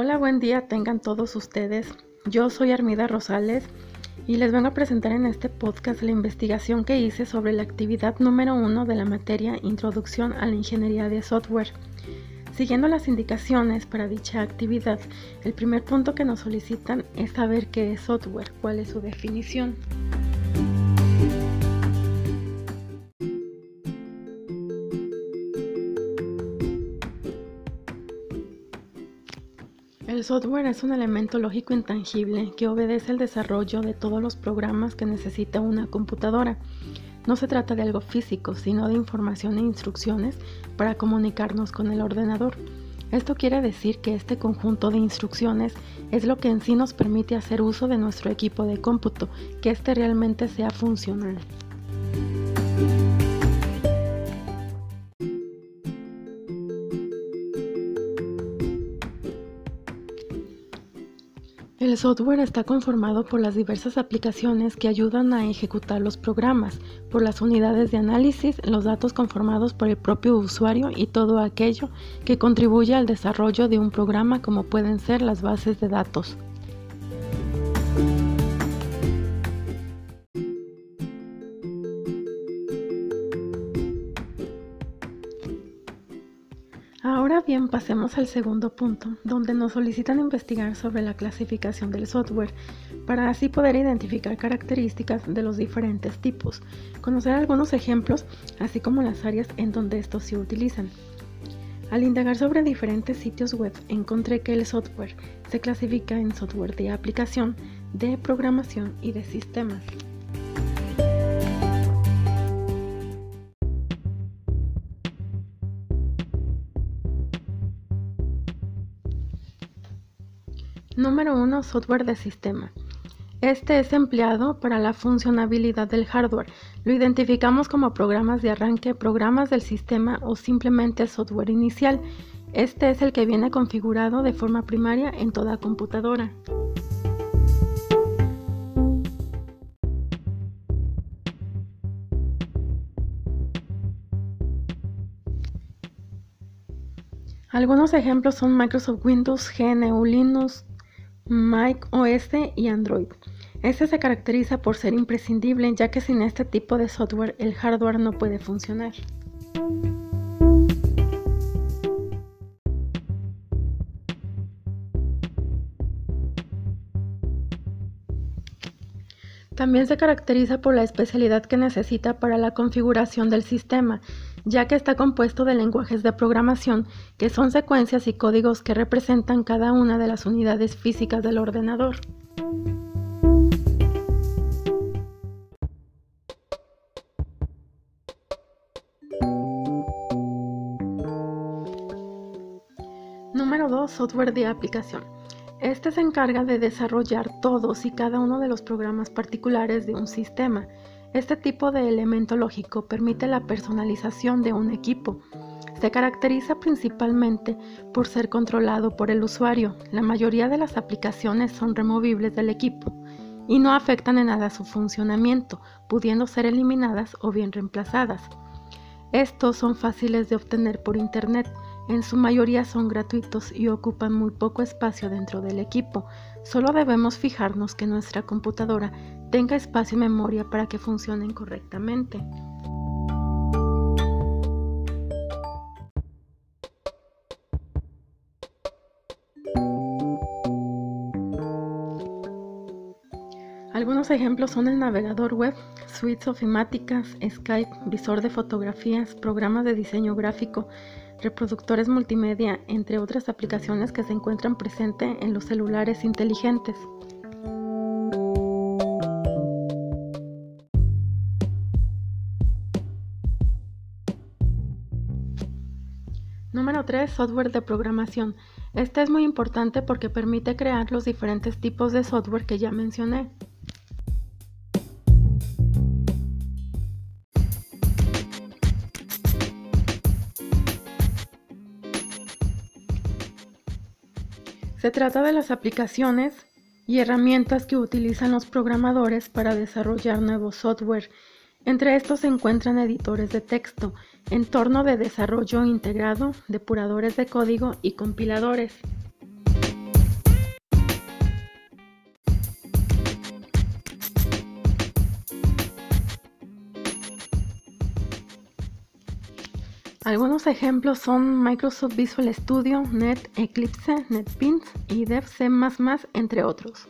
Hola, buen día tengan todos ustedes. Yo soy Armida Rosales y les vengo a presentar en este podcast la investigación que hice sobre la actividad número uno de la materia Introducción a la Ingeniería de Software. Siguiendo las indicaciones para dicha actividad, el primer punto que nos solicitan es saber qué es software, cuál es su definición. El software es un elemento lógico intangible que obedece al desarrollo de todos los programas que necesita una computadora. No se trata de algo físico, sino de información e instrucciones para comunicarnos con el ordenador. Esto quiere decir que este conjunto de instrucciones es lo que en sí nos permite hacer uso de nuestro equipo de cómputo, que éste realmente sea funcional. El software está conformado por las diversas aplicaciones que ayudan a ejecutar los programas, por las unidades de análisis, los datos conformados por el propio usuario y todo aquello que contribuye al desarrollo de un programa como pueden ser las bases de datos. Ahora bien, pasemos al segundo punto, donde nos solicitan investigar sobre la clasificación del software, para así poder identificar características de los diferentes tipos, conocer algunos ejemplos, así como las áreas en donde estos se utilizan. Al indagar sobre diferentes sitios web, encontré que el software se clasifica en software de aplicación, de programación y de sistemas. Número 1. Software de sistema. Este es empleado para la funcionabilidad del hardware. Lo identificamos como programas de arranque, programas del sistema o simplemente software inicial. Este es el que viene configurado de forma primaria en toda computadora. Algunos ejemplos son Microsoft Windows, GNU Linux, Mac OS y Android. Este se caracteriza por ser imprescindible ya que sin este tipo de software el hardware no puede funcionar. También se caracteriza por la especialidad que necesita para la configuración del sistema, ya que está compuesto de lenguajes de programación, que son secuencias y códigos que representan cada una de las unidades físicas del ordenador. Número 2. Software de aplicación. Este se encarga de desarrollar todos y cada uno de los programas particulares de un sistema, este tipo de elemento lógico permite la personalización de un equipo. Se caracteriza principalmente por ser controlado por el usuario. La mayoría de las aplicaciones son removibles del equipo y no afectan en nada su funcionamiento, pudiendo ser eliminadas o bien reemplazadas. Estos son fáciles de obtener por Internet, en su mayoría son gratuitos y ocupan muy poco espacio dentro del equipo. Solo debemos fijarnos que nuestra computadora tenga espacio y memoria para que funcionen correctamente. Algunos ejemplos son el navegador web, suites ofimáticas, Skype, visor de fotografías, programas de diseño gráfico, reproductores multimedia, entre otras aplicaciones que se encuentran presentes en los celulares inteligentes. Número 3. Software de programación. Este es muy importante porque permite crear los diferentes tipos de software que ya mencioné. Se trata de las aplicaciones y herramientas que utilizan los programadores para desarrollar nuevo software. Entre estos se encuentran editores de texto, entorno de desarrollo integrado, depuradores de código y compiladores. Algunos ejemplos son Microsoft Visual Studio, Net, Eclipse, NetBeans y DevC++, entre otros.